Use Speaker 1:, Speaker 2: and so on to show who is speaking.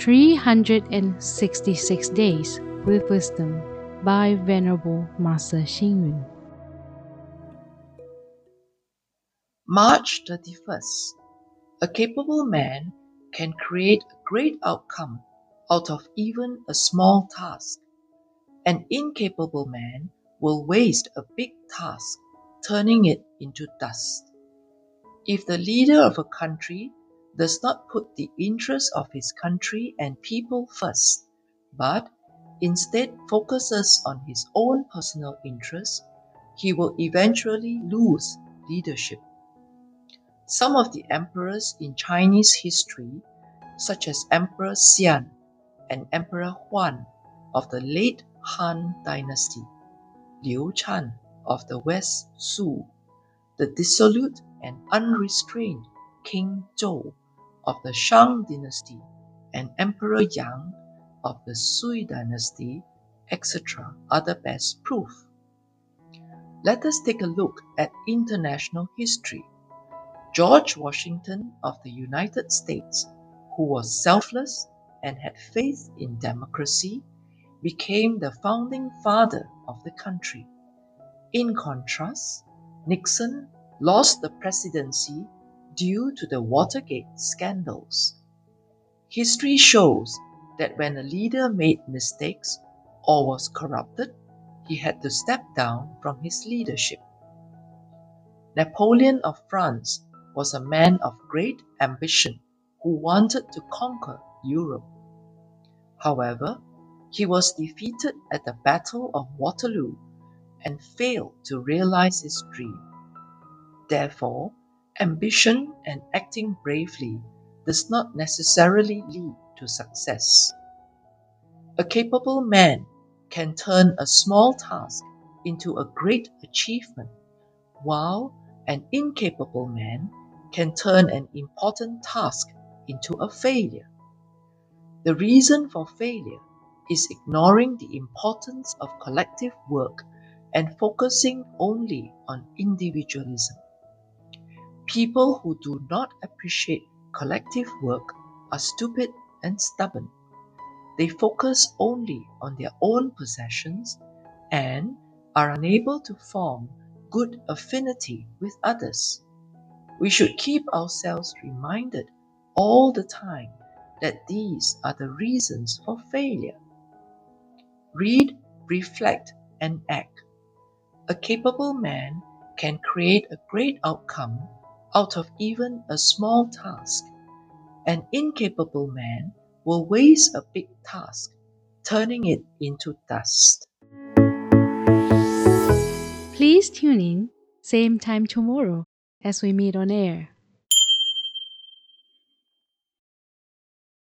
Speaker 1: 366 Days with Wisdom by Venerable Master Xing Yun.
Speaker 2: March 31st. A capable man can create a great outcome out of even a small task. An incapable man will waste a big task, turning it into dust. If the leader of a country does not put the interests of his country and people first, but instead focuses on his own personal interests, he will eventually lose leadership. Some of the emperors in Chinese history, such as Emperor Xian and Emperor Huan of the late Han Dynasty, Liu Chan of the West Shu, the dissolute and unrestrained King Zhou of the Shang dynasty, and Emperor Yang of the Sui dynasty, etc., are the best proof. Let us take a look at international history. George Washington of the United States, who was selfless and had faith in democracy, became the founding father of the country. In contrast, Nixon lost the presidency due to the Watergate scandals. History shows that when a leader made mistakes or was corrupted, he had to step down from his leadership. Napoleon of France was a man of great ambition who wanted to conquer Europe. However, he was defeated at the Battle of Waterloo and failed to realize his dream. Therefore, ambition and acting bravely does not necessarily lead to success. A capable man can turn a small task into a great achievement, while an incapable man can turn an important task into a failure. The reason for failure is ignoring the importance of collective work and focusing only on individualism. People who do not appreciate collective work are stupid and stubborn. They focus only on their own possessions and are unable to form good affinity with others. We should keep ourselves reminded all the time that these are the reasons for failure. Read, reflect, and act. A capable man can create a great outcome out of even a small task. An incapable man will waste a big task, turning it into dust.
Speaker 1: Please tune in, same time tomorrow as we meet on air.